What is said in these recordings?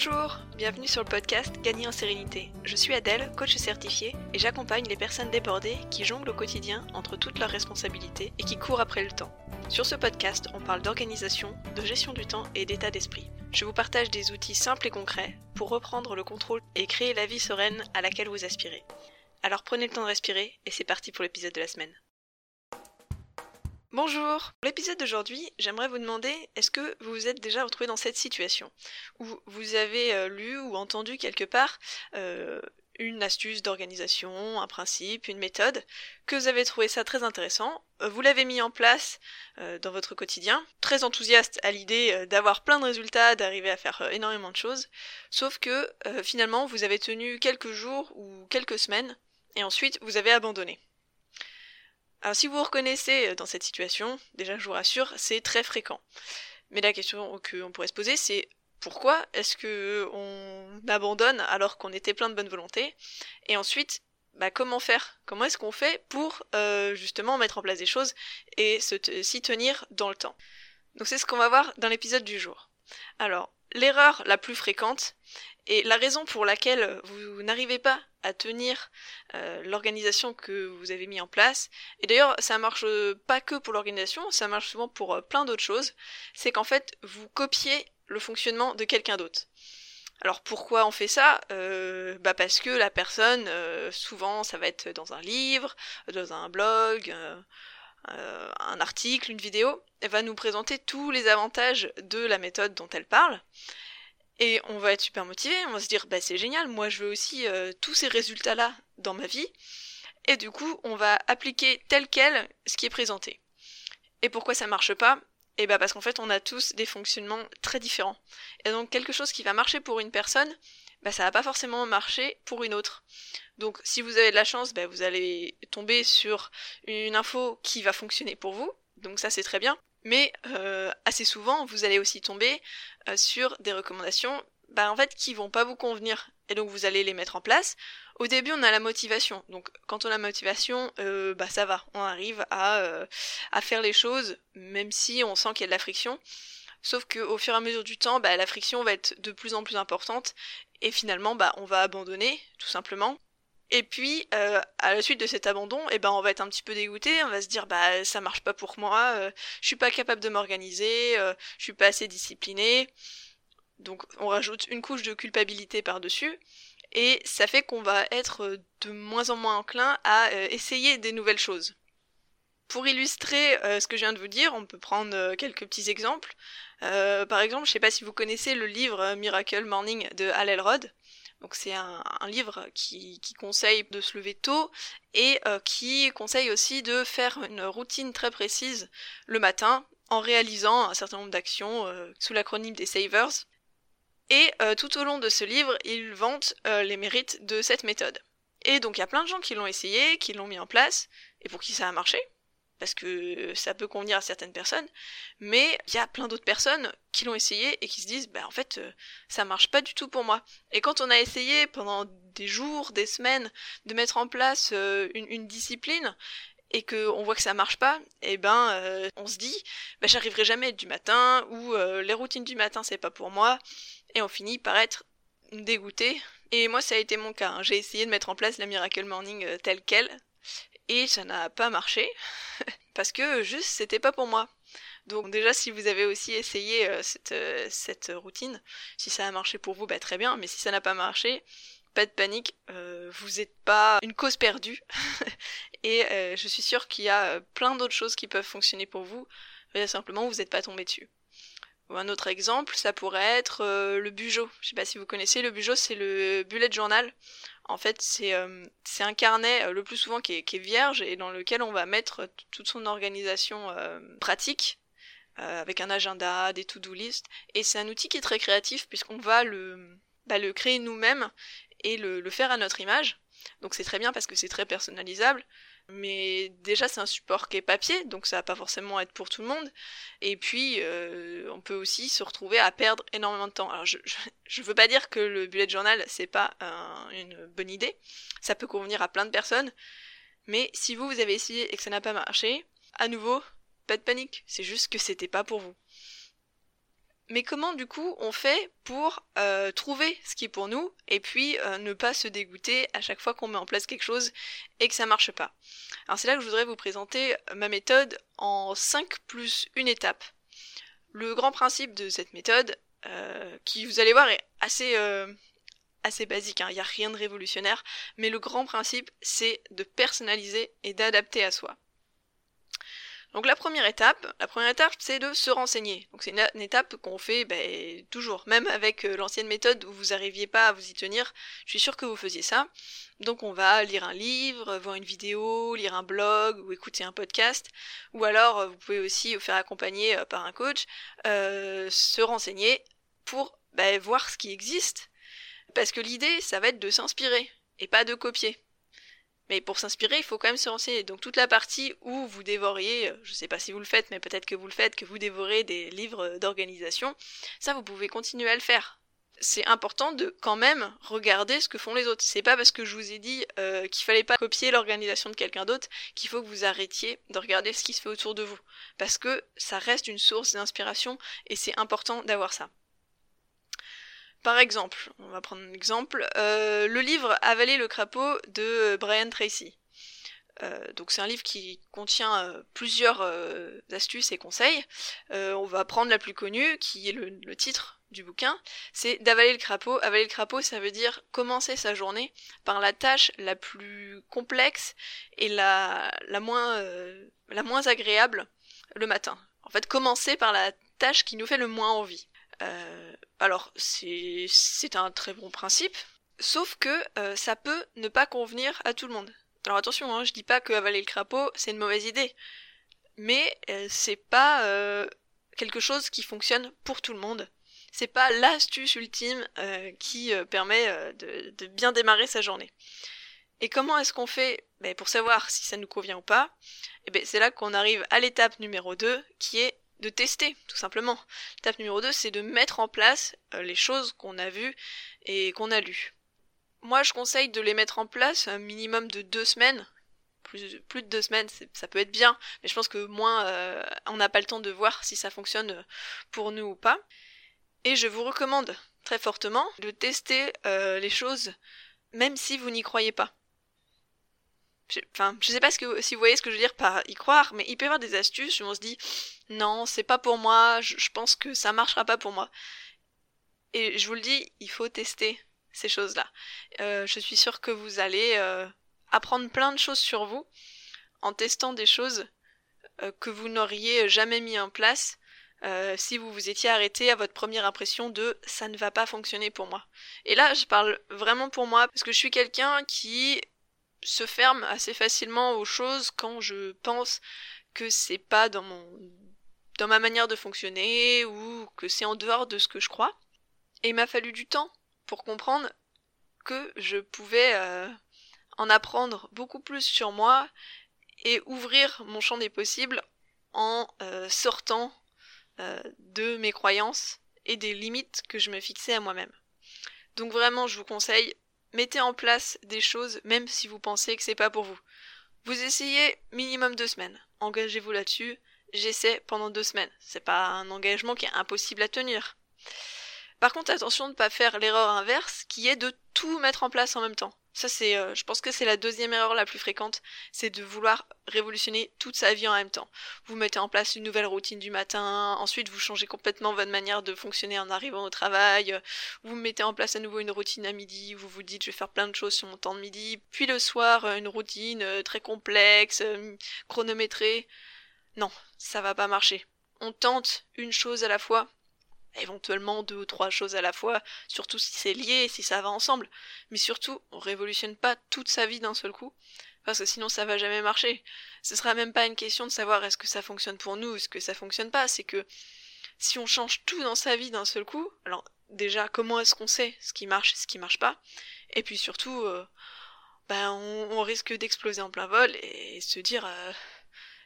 Bonjour, bienvenue sur le podcast Gagner en sérénité. Je suis Adèle, coach certifié, et j'accompagne les personnes débordées qui jonglent au quotidien entre toutes leurs responsabilités et qui courent après le temps. Sur ce podcast, on parle d'organisation, de gestion du temps et d'état d'esprit. Je vous partage des outils simples et concrets pour reprendre le contrôle et créer la vie sereine à laquelle vous aspirez. Alors prenez le temps de respirer et c'est parti pour l'épisode de la semaine. Bonjour Pour l'épisode d'aujourd'hui, j'aimerais vous demander est-ce que vous vous êtes déjà retrouvé dans cette situation où vous avez euh, lu ou entendu quelque part euh, une astuce d'organisation, un principe, une méthode, que vous avez trouvé ça très intéressant, euh, vous l'avez mis en place dans votre quotidien, très enthousiaste à l'idée d'avoir plein de résultats, d'arriver à faire énormément de choses, sauf que finalement vous avez tenu quelques jours ou quelques semaines, et ensuite vous avez abandonné. Alors si vous vous reconnaissez euh, dans cette situation, déjà je vous rassure, c'est très fréquent. Mais la question qu'on pourrait se poser, c'est pourquoi est-ce que on abandonne alors qu'on était plein de bonne volonté? Et ensuite, bah, comment faire? Comment est-ce qu'on fait pour euh, justement mettre en place des choses et s'y tenir dans le temps? Donc c'est ce qu'on va voir dans l'épisode du jour. Alors, l'erreur la plus fréquente, et la raison pour laquelle vous n'arrivez pas à tenir euh, l'organisation que vous avez mis en place, et d'ailleurs ça marche pas que pour l'organisation, ça marche souvent pour euh, plein d'autres choses, c'est qu'en fait vous copiez le fonctionnement de quelqu'un d'autre. Alors pourquoi on fait ça? Euh, Bah parce que la personne, souvent ça va être dans un livre, dans un blog, un article, une vidéo, elle va nous présenter tous les avantages de la méthode dont elle parle. Et on va être super motivé, on va se dire bah c'est génial, moi je veux aussi euh, tous ces résultats-là dans ma vie. Et du coup, on va appliquer tel quel ce qui est présenté. Et pourquoi ça marche pas? Eh bah parce qu'en fait, on a tous des fonctionnements très différents. Et donc quelque chose qui va marcher pour une personne, bah ça va pas forcément marcher pour une autre. Donc si vous avez de la chance, bah, vous allez tomber sur une info qui va fonctionner pour vous. Donc ça c'est très bien. Mais euh, assez souvent, vous allez aussi tomber euh, sur des recommandations bah, en fait, qui vont pas vous convenir. Et donc vous allez les mettre en place. Au début, on a la motivation. Donc quand on a la motivation, euh, bah ça va. On arrive à, à faire les choses, même si on sent qu'il y a de la friction. Sauf qu'au fur et à mesure du temps, bah, la friction va être de plus en plus importante. Et finalement, bah, on va abandonner, tout simplement. Et puis, euh, à la suite de cet abandon, eh ben, on va être un petit peu dégoûté, on va se dire, bah, ça marche pas pour moi, euh, je suis pas capable de m'organiser, euh, je suis pas assez discipliné. Donc, on rajoute une couche de culpabilité par-dessus, et ça fait qu'on va être de moins en moins enclin à essayer des nouvelles choses. Pour illustrer ce que je viens de vous dire, on peut prendre quelques petits exemples. par exemple, je sais pas si vous connaissez le livre Miracle Morning de Hal Elrod. Donc c'est un, livre qui, conseille de se lever tôt et euh, qui conseille aussi de faire une routine très précise le matin en réalisant un certain nombre d'actions euh, sous l'acronyme des Savers. Et euh, tout au long de ce livre, il vante les mérites de cette méthode. Et donc il y a plein de gens qui l'ont essayé, qui l'ont mis en place, et pour qui ça a marché parce que ça peut convenir à certaines personnes, mais il y a plein d'autres personnes qui l'ont essayé et qui se disent bah en fait euh, ça marche pas du tout pour moi. Et quand on a essayé pendant des jours, des semaines de mettre en place euh, une, discipline et que on voit que ça marche pas, et eh ben euh, on se dit bah j'arriverai jamais du matin ou les routines du matin c'est pas pour moi et on finit par être dégoûté. Et moi ça a été mon cas. Hein. J'ai essayé de mettre en place la Miracle Morning telle quelle et ça n'a pas marché parce que juste c'était pas pour moi. Donc déjà si vous avez aussi essayé euh, cette, euh, cette, routine, si ça a marché pour vous, bah, très bien, mais si ça n'a pas marché, pas de panique, euh, vous n'êtes pas une cause perdue. et je suis sûre qu'il y a plein d'autres choses qui peuvent fonctionner pour vous, mais simplement vous n'êtes pas tombé dessus. Ou un autre exemple, ça pourrait être le bujo. Je sais pas si vous connaissez, le bujo c'est le bullet journal. En fait, c'est euh, un carnet euh, le plus souvent qui est, vierge et dans lequel on va mettre toute son organisation euh, pratique avec un agenda, des to-do list. Et c'est un outil qui est très créatif puisqu'on va le, bah, le créer nous-mêmes et le, faire à notre image. Donc c'est très bien parce que c'est très personnalisable. Mais déjà, c'est un support qui est papier, donc ça va pas forcément être pour tout le monde. Et puis, euh, on peut aussi se retrouver à perdre énormément de temps. Alors, je, je, veux pas dire que le bullet journal, c'est pas une bonne idée. Ça peut convenir à plein de personnes. Mais si vous, vous avez essayé et que ça n'a pas marché, à nouveau, pas de panique. C'est juste que c'était pas pour vous. Mais comment du coup on fait pour euh, trouver ce qui est pour nous et puis euh, ne pas se dégoûter à chaque fois qu'on met en place quelque chose et que ça marche pas Alors c'est là que je voudrais vous présenter ma méthode en 5 plus une étape. Le grand principe de cette méthode, euh, qui vous allez voir est assez assez basique, hein. il n'y a rien de révolutionnaire, mais le grand principe c'est de personnaliser et d'adapter à soi. Donc la première étape, la première étape, c'est de se renseigner. Donc c'est une, étape qu'on fait ben, toujours, même avec euh, l'ancienne méthode où vous n'arriviez pas à vous y tenir. Je suis sûre que vous faisiez ça. Donc on va lire un livre, voir une vidéo, lire un blog ou écouter un podcast. Ou alors euh, vous pouvez aussi vous faire accompagner euh, par un coach, se renseigner pour ben, voir ce qui existe. Parce que l'idée, ça va être de s'inspirer et pas de copier. Mais pour s'inspirer, il faut quand même se renseigner. Donc toute la partie où vous dévoriez, euh, je ne sais pas si vous le faites, mais peut-être que vous le faites, que vous dévorez des livres d'organisation, ça vous pouvez continuer à le faire. C'est important de quand même regarder ce que font les autres. C'est pas parce que je vous ai dit euh, qu'il fallait pas copier l'organisation de quelqu'un d'autre qu'il faut que vous arrêtiez de regarder ce qui se fait autour de vous. Parce que ça reste une source d'inspiration et c'est important d'avoir ça. Par exemple, on va prendre un exemple, euh, le livre Avaler le crapaud de Brian Tracy. Euh, c'est un livre qui contient euh, plusieurs astuces et conseils. on va prendre la plus connue, qui est le, titre du bouquin, c'est d'avaler le crapaud. Avaler le crapaud, ça veut dire commencer sa journée par la tâche la plus complexe et la, la, moins, la moins agréable le matin. En fait, commencer par la tâche qui nous fait le moins envie. Euh, alors, c'est un très bon principe, sauf que euh, ça peut ne pas convenir à tout le monde. Alors attention, hein, je dis pas que avaler le crapaud, c'est une mauvaise idée. Mais euh, c'est pas quelque chose qui fonctionne pour tout le monde. C'est pas l'astuce ultime qui permet de, de, bien démarrer sa journée. Et comment est-ce qu'on fait ben, pour savoir si ça nous convient ou pas? Eh ben, C'est là qu'on arrive à l'étape numéro 2, qui est de tester, tout simplement. L'étape numéro 2, c'est de mettre en place euh, les choses qu'on a vues et qu'on a lues. Moi, je conseille de les mettre en place un minimum de deux semaines. Plus, de deux semaines, ça peut être bien, mais je pense que moins, euh, on n'a pas le temps de voir si ça fonctionne euh, pour nous ou pas. Et je vous recommande très fortement de tester les choses même si vous n'y croyez pas. Enfin, je sais pas si vous voyez ce que je veux dire par y croire, mais il peut y avoir des astuces où on se dit non, c'est pas pour moi, je, pense que ça marchera pas pour moi. Et je vous le dis, il faut tester ces choses-là. Euh, je suis sûre que vous allez euh, apprendre plein de choses sur vous en testant des choses euh, que vous n'auriez jamais mis en place si vous vous étiez arrêté à votre première impression de ça ne va pas fonctionner pour moi. Et là, je parle vraiment pour moi parce que je suis quelqu'un qui se ferme assez facilement aux choses quand je pense que c'est pas dans mon ma manière de fonctionner ou que c'est en dehors de ce que je crois. Et il m'a fallu du temps pour comprendre que je pouvais euh, en apprendre beaucoup plus sur moi et ouvrir mon champ des possibles en euh, sortant euh, de mes croyances et des limites que je me fixais à moi-même. Donc vraiment, je vous conseille mettez en place des choses même si vous pensez que c'est pas pour vous. Vous essayez minimum deux semaines. Engagez-vous là-dessus. J'essaie pendant deux semaines. C'est pas un engagement qui est impossible à tenir. Par contre, attention de ne pas faire l'erreur inverse qui est de tout mettre en place en même temps. Ça, c'est, euh, je pense que c'est la deuxième erreur la plus fréquente, c'est de vouloir révolutionner toute sa vie en même temps. Vous mettez en place une nouvelle routine du matin, ensuite vous changez complètement votre manière de fonctionner en arrivant au travail, vous mettez en place à nouveau une routine à midi, vous vous dites je vais faire plein de choses sur mon temps de midi, puis le soir une routine euh, très complexe, euh, chronométrée. Non, ça va pas marcher. On tente une chose à la fois, éventuellement deux ou trois choses à la fois, surtout si c'est lié, si ça va ensemble. Mais surtout, on révolutionne pas toute sa vie d'un seul coup, parce que sinon ça va jamais marcher. Ce sera même pas une question de savoir est-ce que ça fonctionne pour nous ou est-ce que ça fonctionne pas, c'est que si on change tout dans sa vie d'un seul coup, alors déjà comment est-ce qu'on sait ce qui marche et ce qui marche pas, et puis surtout, euh, ben on, risque d'exploser en plein vol et se dire euh,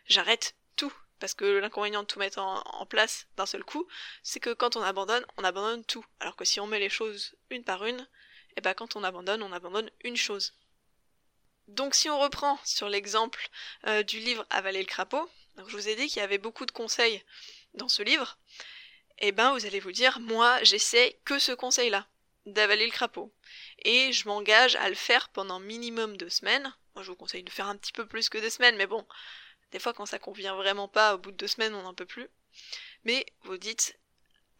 j'arrête tout parce que l'inconvénient de tout mettre en, place d'un seul coup, c'est que quand on abandonne, on abandonne tout. Alors que si on met les choses une par une, et eh ben quand on abandonne, on abandonne une chose. Donc si on reprend sur l'exemple euh, du livre Avaler le crapaud, je vous ai dit qu'il y avait beaucoup de conseils dans ce livre, eh ben vous allez vous dire, moi j'essaie que ce conseil-là, d'avaler le crapaud. Et je m'engage à le faire pendant minimum deux semaines. Moi je vous conseille de faire un petit peu plus que deux semaines, mais bon, des fois quand ça convient vraiment pas, au bout de deux semaines on n'en peut plus. Mais vous dites,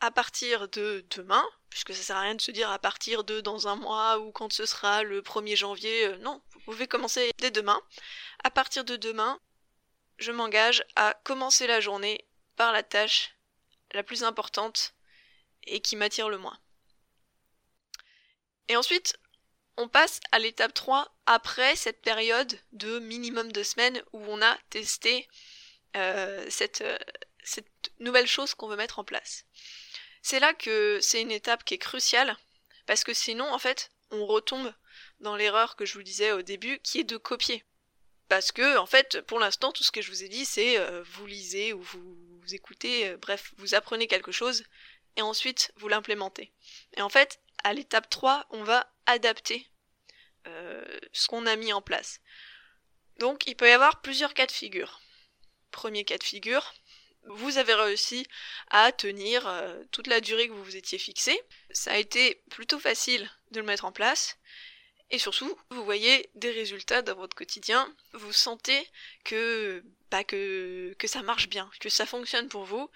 à partir de demain, puisque ça sert à rien de se dire à partir de dans un mois ou quand ce sera le 1er janvier, euh, non, vous pouvez commencer dès demain. À partir de demain, je m'engage à commencer la journée par la tâche la plus importante et qui m'attire le moins. Et ensuite, on passe à l'étape 3 après cette période de minimum de semaines où on a testé euh, cette, euh, cette nouvelle chose qu'on veut mettre en place. C'est là que c'est une étape qui est cruciale, parce que sinon, en fait, on retombe dans l'erreur que je vous disais au début, qui est de copier. Parce que, en fait, pour l'instant, tout ce que je vous ai dit, c'est euh, vous lisez ou vous, écoutez, bref, vous apprenez quelque chose, et ensuite vous l'implémentez. Et en fait, à l'étape 3, on va adapter euh, ce qu'on a mis en place. Donc, il peut y avoir plusieurs cas de figure. Premier cas de figure, vous avez réussi à tenir euh, toute la durée que vous vous étiez fixé. Ça a été plutôt facile de le mettre en place. Et surtout, vous voyez des résultats dans votre quotidien. Vous sentez que, bah, que, que ça marche bien, que ça fonctionne pour vous.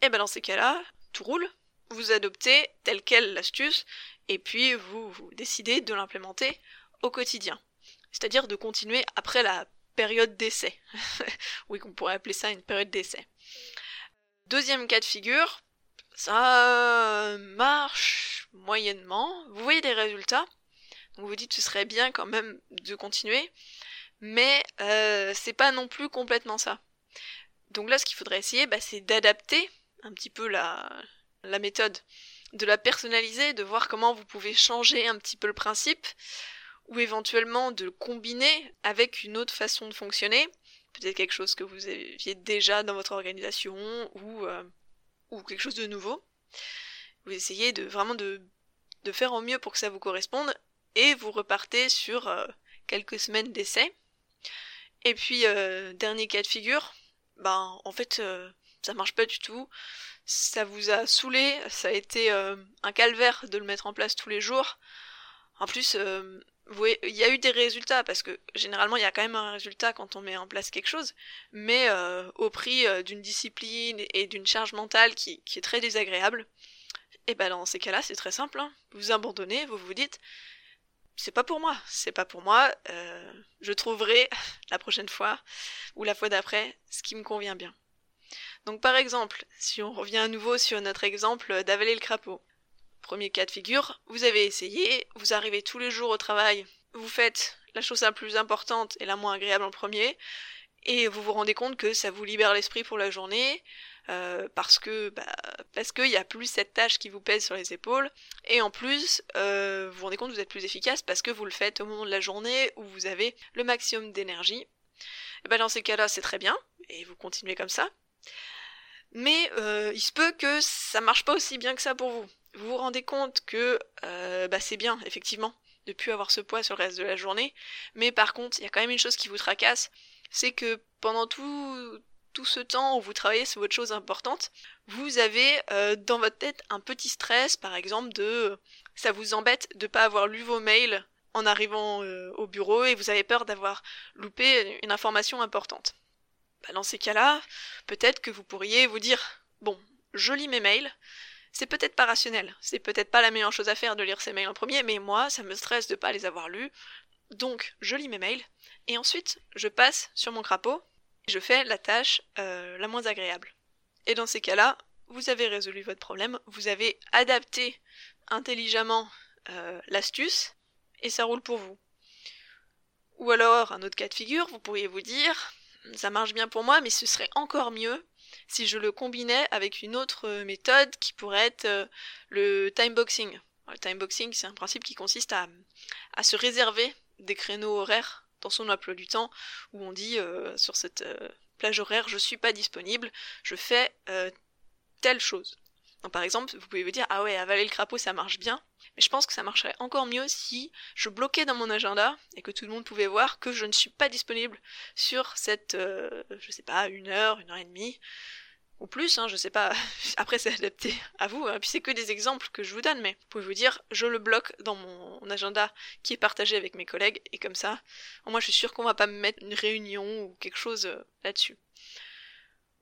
Et ben dans ces cas-là, tout roule. Vous adoptez telle quelle l'astuce et puis vous, décidez de l'implémenter au quotidien. C'est-à-dire de continuer après la période d'essai. oui, qu'on pourrait appeler ça une période d'essai. Deuxième cas de figure, ça marche moyennement. Vous voyez des résultats. Donc vous dites ce serait bien quand même de continuer. Mais euh, c'est pas non plus complètement ça. Donc là, ce qu'il faudrait essayer, bah, c'est d'adapter un petit peu la, la méthode, de la personnaliser, de voir comment vous pouvez changer un petit peu le principe, ou éventuellement de le combiner avec une autre façon de fonctionner, peut-être quelque chose que vous aviez déjà dans votre organisation ou, euh, quelque chose de nouveau. Vous essayez de vraiment de, de faire au mieux pour que ça vous corresponde et vous repartez sur euh, quelques semaines d'essai. Et puis euh, dernier cas de figure, ben en fait ça marche pas du tout, ça vous a saoulé, ça a été un calvaire de le mettre en place tous les jours. En plus, il y a eu des résultats parce que généralement il y a quand même un résultat quand on met en place quelque chose, mais euh, au prix euh, d'une discipline et d'une charge mentale qui, est très désagréable. Et ben dans ces cas-là, c'est très simple. Hein. Vous abandonnez, vous vous dites c'est pas pour moi, c'est pas pour moi. Euh, je trouverai la prochaine fois ou la fois d'après ce qui me convient bien. Donc par exemple, si on revient à nouveau sur notre exemple d'avaler le crapaud. Premier cas de figure, vous avez essayé, vous arrivez tous les jours au travail, vous faites la chose la plus importante et la moins agréable en premier, et vous vous rendez compte que ça vous libère l'esprit pour la journée, euh, parce que bah, parce qu'il n'y a plus cette tâche qui vous pèse sur les épaules, et en plus euh, vous vous rendez compte que vous êtes plus efficace parce que vous le faites au moment de la journée où vous avez le maximum d'énergie. Et ben dans ces cas-là c'est très bien, et vous continuez comme ça. Mais euh, il se peut que ça marche pas aussi bien que ça pour vous vous vous rendez compte que euh, bah, c'est bien, effectivement, de plus avoir ce poids sur le reste de la journée, mais par contre, il y a quand même une chose qui vous tracasse, c'est que pendant tout, tout ce temps où vous travaillez sur votre chose importante, vous avez euh, dans votre tête un petit stress, par exemple, de ça vous embête de pas avoir lu vos mails en arrivant euh, au bureau et vous avez peur d'avoir loupé une information importante. Bah, dans ces cas-là, peut-être que vous pourriez vous dire bon, je lis mes mails, c'est peut-être pas rationnel, c'est peut-être pas la meilleure chose à faire de lire ses mails en premier, mais moi, ça me stresse de pas les avoir lus. Donc, je lis mes mails, et ensuite, je passe sur mon crapaud, et je fais la tâche euh, la moins agréable. Et dans ces cas-là, vous avez résolu votre problème, vous avez adapté intelligemment euh, l'astuce, et ça roule pour vous. Ou alors, un autre cas de figure, vous pourriez vous dire, ça marche bien pour moi, mais ce serait encore mieux si je le combinais avec une autre euh, méthode qui pourrait être euh, le timeboxing. Le timeboxing, c'est un principe qui consiste à, se réserver des créneaux horaires dans son emploi du temps où on dit euh, sur cette plage horaire je suis pas disponible, je fais telle chose. Par exemple, vous pouvez vous dire ah ouais, avaler le crapaud ça marche bien, mais je pense que ça marcherait encore mieux si je bloquais dans mon agenda et que tout le monde pouvait voir que je ne suis pas disponible sur cette, je sais pas, une heure, une heure et demie, ou plus, hein, je sais pas, après c'est adapté à vous, hein. puis c'est que des exemples que je vous donne, mais vous pouvez vous dire, je le bloque dans mon agenda qui est partagé avec mes collègues, et comme ça, moi je suis sûre qu'on va pas me mettre une réunion ou quelque chose euh, là-dessus.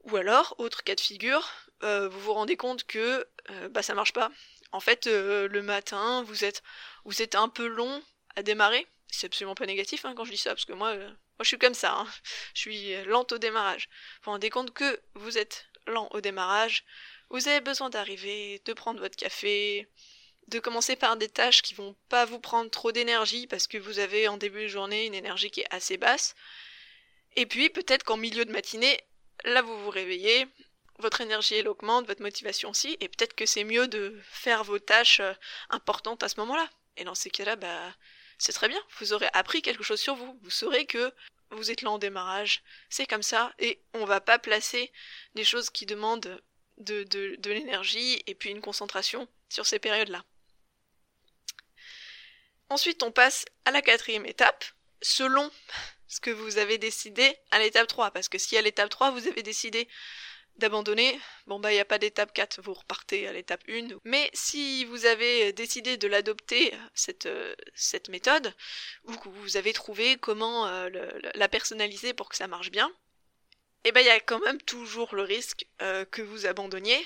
Ou alors, autre cas de figure, euh, vous vous rendez compte que euh, bah ça marche pas. En fait, le matin, vous êtes, vous êtes un peu long à démarrer. C'est absolument pas négatif hein, quand je dis ça, parce que moi, moi je suis comme ça. Hein. Je suis lente au démarrage. Vous vous rendez compte que vous êtes lent au démarrage, vous avez besoin d'arriver, de prendre votre café, de commencer par des tâches qui vont pas vous prendre trop d'énergie parce que vous avez en début de journée une énergie qui est assez basse. Et puis peut-être qu'en milieu de matinée, là vous vous réveillez, votre énergie elle augmente, votre motivation aussi, et peut-être que c'est mieux de faire vos tâches euh, importantes à ce moment-là. Et dans ces cas-là, bah c'est très bien, vous aurez appris quelque chose sur vous. Vous saurez que vous êtes lent en démarrage, c'est comme ça, et on va pas placer des choses qui demandent de, de, l'énergie et puis une concentration sur ces périodes-là. Ensuite, on passe à la quatrième étape, selon ce que vous avez décidé à l'étape 3, parce que si à l'étape 3, vous avez décidé d'abandonner, bon bah il n'y a pas d'étape 4, vous repartez à l'étape 1. Mais si vous avez décidé de l'adopter, cette, euh, cette méthode, ou que vous avez trouvé comment euh, la personnaliser pour que ça marche bien, eh ben il y a quand même toujours le risque euh, que vous abandonniez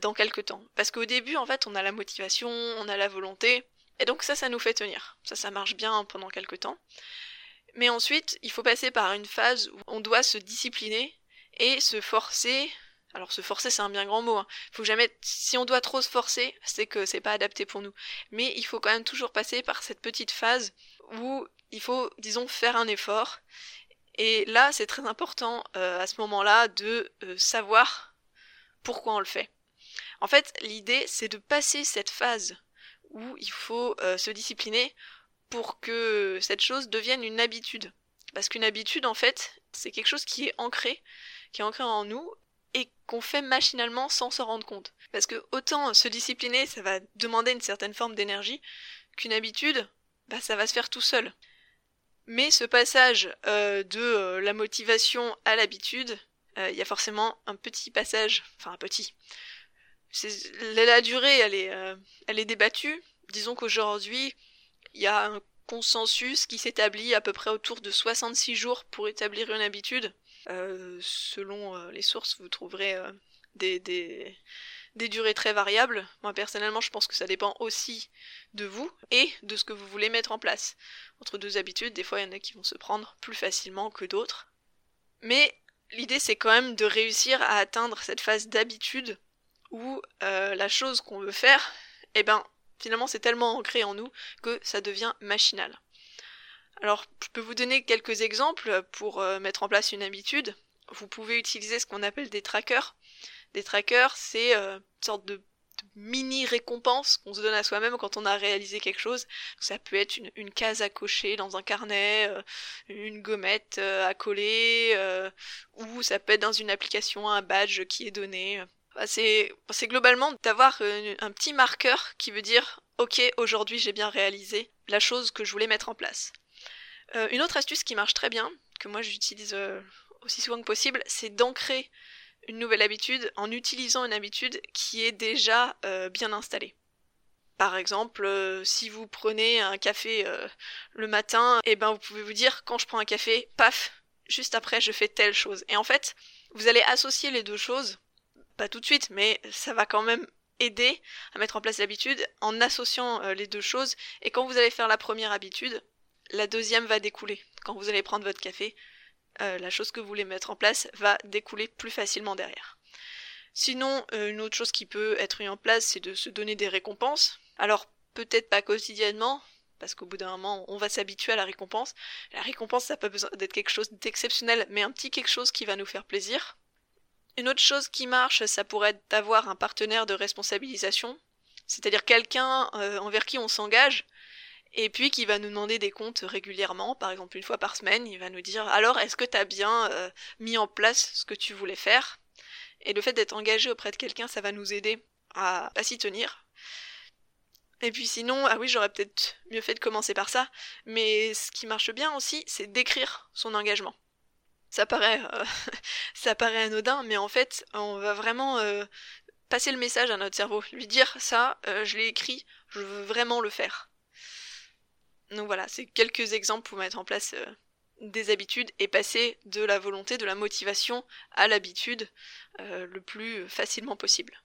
dans quelques temps. Parce qu'au début, en fait, on a la motivation, on a la volonté, et donc ça, ça nous fait tenir. Ça, ça marche bien pendant quelques temps. Mais ensuite, il faut passer par une phase où on doit se discipliner et se forcer alors se forcer c'est un bien grand mot. Hein. Faut jamais si on doit trop se forcer, c'est que c'est pas adapté pour nous. Mais il faut quand même toujours passer par cette petite phase où il faut disons faire un effort. Et là, c'est très important euh, à ce moment-là de euh, savoir pourquoi on le fait. En fait, l'idée c'est de passer cette phase où il faut euh, se discipliner pour que cette chose devienne une habitude. Parce qu'une habitude, en fait, c'est quelque chose qui est ancré, qui est ancré en nous, et qu'on fait machinalement sans s'en rendre compte. Parce que autant se discipliner, ça va demander une certaine forme d'énergie, qu'une habitude, bah ça va se faire tout seul. Mais ce passage euh, de euh, la motivation à l'habitude, euh, il y a forcément un petit passage, enfin un petit. La durée, elle est, elle est débattue. Disons qu'aujourd'hui, il y a un consensus qui s'établit à peu près autour de 66 jours pour établir une habitude. Euh, selon euh, les sources, vous trouverez euh, des, durées très variables. Moi personnellement, je pense que ça dépend aussi de vous et de ce que vous voulez mettre en place. Entre deux habitudes, des fois il y en a qui vont se prendre plus facilement que d'autres. Mais l'idée c'est quand même de réussir à atteindre cette phase d'habitude où la chose qu'on veut faire, eh ben finalement c'est tellement ancré en nous que ça devient machinal. Alors, je peux vous donner quelques exemples pour euh, mettre en place une habitude. Vous pouvez utiliser ce qu'on appelle des trackers. Des trackers, c'est euh, une sorte de, mini récompense qu'on se donne à soi-même quand on a réalisé quelque chose. Ça peut être une, case à cocher dans un carnet, euh, une gommette à coller, ou ça peut être dans une application un badge qui est donné. c'est globalement d'avoir un petit marqueur qui veut dire ok aujourd'hui j'ai bien réalisé la chose que je voulais mettre en place. Euh, une autre astuce qui marche très bien, que moi j'utilise euh, aussi souvent que possible, c'est d'ancrer une nouvelle habitude en utilisant une habitude qui est déjà euh, bien installée. Par exemple, si vous prenez un café le matin, et eh ben vous pouvez vous dire quand je prends un café, paf, juste après je fais telle chose. Et en fait, vous allez associer les deux choses, pas tout de suite, mais ça va quand même aider à mettre en place l'habitude en associant les deux choses. Et quand vous allez faire la première habitude, la deuxième va découler. Quand vous allez prendre votre café, euh, la chose que vous voulez mettre en place va découler plus facilement derrière. Sinon, euh, une autre chose qui peut être mise en place, c'est de se donner des récompenses. Alors, peut-être pas quotidiennement, parce qu'au bout d'un moment, on va s'habituer à la récompense. La récompense, ça n'a pas besoin d'être quelque chose d'exceptionnel, mais un petit quelque chose qui va nous faire plaisir. Une autre chose qui marche, ça pourrait être d'avoir un partenaire de responsabilisation, c'est-à-dire quelqu'un euh, envers qui on s'engage, et puis qui va nous demander des comptes régulièrement, par exemple une fois par semaine, il va nous dire alors est-ce que tu as bien euh, mis en place ce que tu voulais faire? Et le fait d'être engagé auprès de quelqu'un, ça va nous aider à, s'y tenir. Et puis sinon, ah oui, j'aurais peut-être mieux fait de commencer par ça, mais ce qui marche bien aussi, c'est d'écrire son engagement. Ça paraît, euh, ça paraît anodin, mais en fait, on va vraiment euh, passer le message à notre cerveau, lui dire ça, je l'ai écrit, je veux vraiment le faire. Donc voilà, c'est quelques exemples pour mettre en place des habitudes et passer de la volonté, de la motivation à l'habitude le plus facilement possible.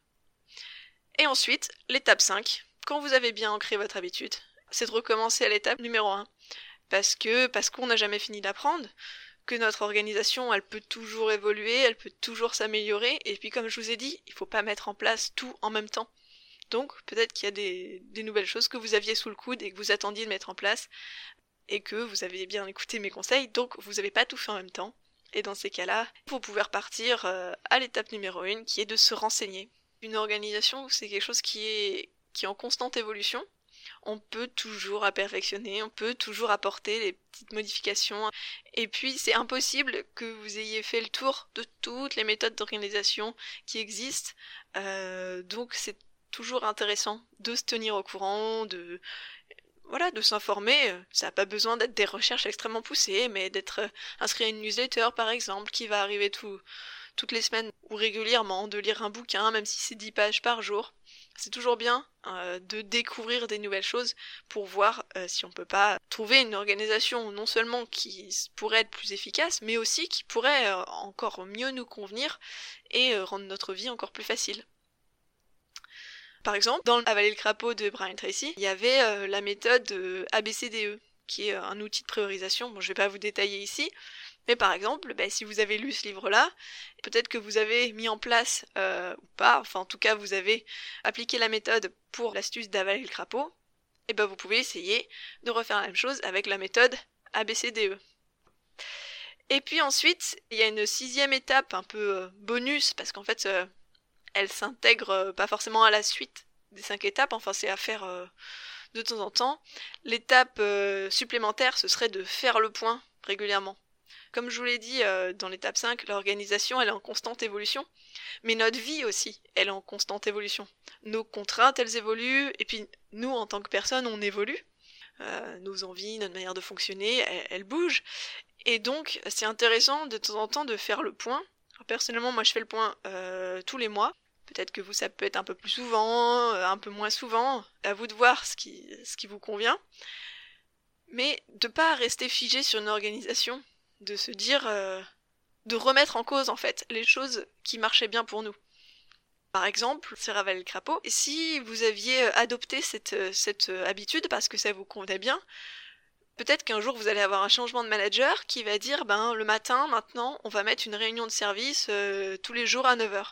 Et ensuite, l'étape 5, quand vous avez bien ancré votre habitude, c'est de recommencer à l'étape numéro 1. Parce que parce qu'on n'a jamais fini d'apprendre, que notre organisation, elle peut toujours évoluer, elle peut toujours s'améliorer, et puis comme je vous ai dit, il faut pas mettre en place tout en même temps. Donc peut-être qu'il y a des, des, nouvelles choses que vous aviez sous le coude et que vous attendiez de mettre en place, et que vous avez bien écouté mes conseils, donc vous n'avez pas tout fait en même temps. Et dans ces cas-là, vous pouvez repartir euh, à l'étape numéro 1, qui est de se renseigner. Une organisation, c'est quelque chose qui est, en constante évolution, on peut toujours perfectionner, on peut toujours apporter les petites modifications. Et puis c'est impossible que vous ayez fait le tour de toutes les méthodes d'organisation qui existent. Euh, donc c'est toujours intéressant de se tenir au courant, de voilà, de s'informer. Ça n'a pas besoin d'être des recherches extrêmement poussées, mais d'être inscrit à une newsletter par exemple qui va arriver tout, toutes les semaines ou régulièrement, de lire un bouquin, même si c'est 10 pages par jour. C'est toujours bien euh, de découvrir des nouvelles choses pour voir euh, si on peut pas trouver une organisation non seulement qui pourrait être plus efficace, mais aussi qui pourrait euh, encore mieux nous convenir et rendre notre vie encore plus facile. Par exemple, dans Avaler le crapaud de Brian Tracy, il y avait la méthode ABCDE, qui est un outil de priorisation. Bon, je vais pas vous détailler ici, mais par exemple, ben, si vous avez lu ce livre-là, peut-être que vous avez mis en place, euh, ou pas, enfin en tout cas vous avez appliqué la méthode pour l'astuce d'avaler le crapaud, et ben vous pouvez essayer de refaire la même chose avec la méthode ABCDE. Et puis ensuite, il y a une sixième étape un peu euh, bonus, parce qu'en fait, euh, elle s'intègre pas forcément à la suite des cinq étapes, enfin c'est à faire de temps en temps. L'étape supplémentaire, ce serait de faire le point régulièrement. Comme je vous l'ai dit euh, dans l'étape 5, l'organisation elle est en constante évolution, mais notre vie aussi, elle est en constante évolution. Nos contraintes elles évoluent, et puis nous en tant que personne on évolue. Euh, nos envies, notre manière de fonctionner, elles, bougent. Et donc c'est intéressant de temps en temps de faire le point. personnellement moi je fais le point euh, tous les mois. Peut-être que vous ça peut être un peu plus souvent, un peu moins souvent. À vous de voir ce qui, vous convient. Mais de pas rester figé sur une organisation de se dire, euh, de remettre en cause en fait les choses qui marchaient bien pour nous. Par exemple, c'est Ravel le crapaud. Si vous aviez euh, adopté cette, euh, cette habitude parce que ça vous convenait bien, peut-être qu'un jour vous allez avoir un changement de manager qui va dire ben le matin maintenant on va mettre une réunion de service tous les jours à 9h.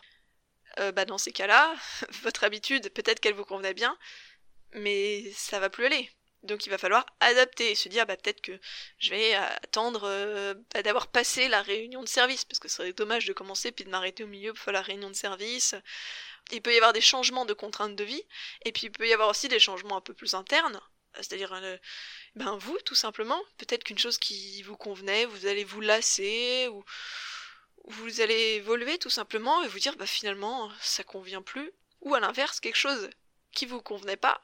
Bah dans ces cas-là, votre habitude peut-être qu'elle vous convenait bien, mais ça va plus aller. Donc il va falloir adapter et se dire bah, peut-être que je vais attendre euh, bah, d'avoir passé la réunion de service parce que ce serait dommage de commencer puis de m'arrêter au milieu pour faire la réunion de service. Il peut y avoir des changements de contraintes de vie et puis il peut y avoir aussi des changements un peu plus internes, c'est-à-dire euh, ben vous tout simplement, peut-être qu'une chose qui vous convenait, vous allez vous lasser ou vous allez évoluer tout simplement et vous dire bah finalement ça convient plus ou à l'inverse quelque chose qui vous convenait pas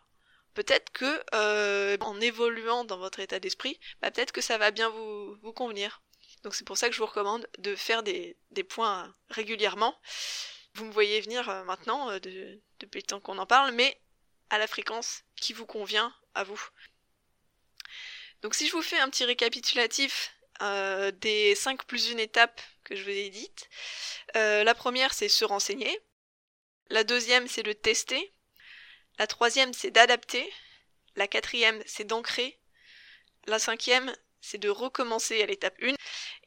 peut-être que euh, en évoluant dans votre état d'esprit, bah, peut-être que ça va bien vous, vous convenir. Donc c'est pour ça que je vous recommande de faire des, points régulièrement. Vous me voyez venir euh, maintenant, euh, depuis le temps qu'on en parle, mais à la fréquence qui vous convient à vous. Donc si je vous fais un petit récapitulatif des 5 plus une étape que je vous ai dites, la première c'est se renseigner, la deuxième c'est le tester, la troisième, c'est d'adapter. La quatrième, c'est d'ancrer. La cinquième, c'est de recommencer à l'étape 1.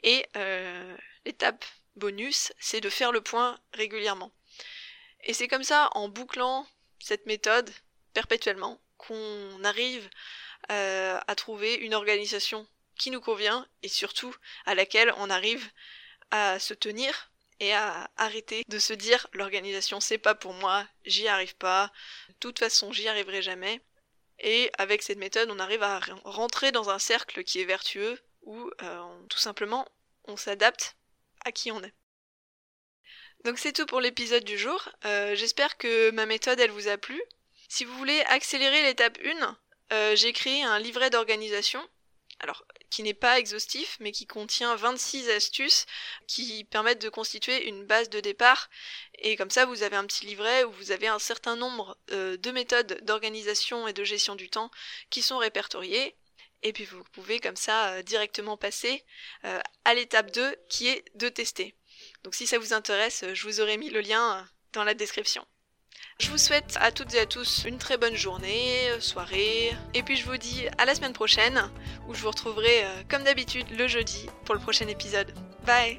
Et euh, l'étape bonus, c'est de faire le point régulièrement. Et c'est comme ça, en bouclant cette méthode perpétuellement, qu'on arrive euh, à trouver une organisation qui nous convient et surtout à laquelle on arrive à se tenir et à arrêter de se dire l'organisation c'est pas pour moi, j'y arrive pas, de toute façon j'y arriverai jamais. Et avec cette méthode, on arrive à rentrer dans un cercle qui est vertueux où euh, tout simplement on s'adapte à qui on est. Donc c'est tout pour l'épisode du jour. Euh, j'espère que ma méthode elle vous a plu. Si vous voulez accélérer l'étape 1, euh, j'ai créé un livret d'organisation alors qui n'est pas exhaustif, mais qui contient 26 astuces qui permettent de constituer une base de départ. Et comme ça, vous avez un petit livret où vous avez un certain nombre euh, de méthodes d'organisation et de gestion du temps qui sont répertoriées. Et puis vous pouvez comme ça euh, directement passer euh, à l'étape 2 qui est de tester. Donc si ça vous intéresse, je vous aurai mis le lien dans la description. Je vous souhaite à toutes et à tous une très bonne journée, soirée, et puis je vous dis à la semaine prochaine, où je vous retrouverai euh, comme d'habitude le jeudi pour le prochain épisode. Bye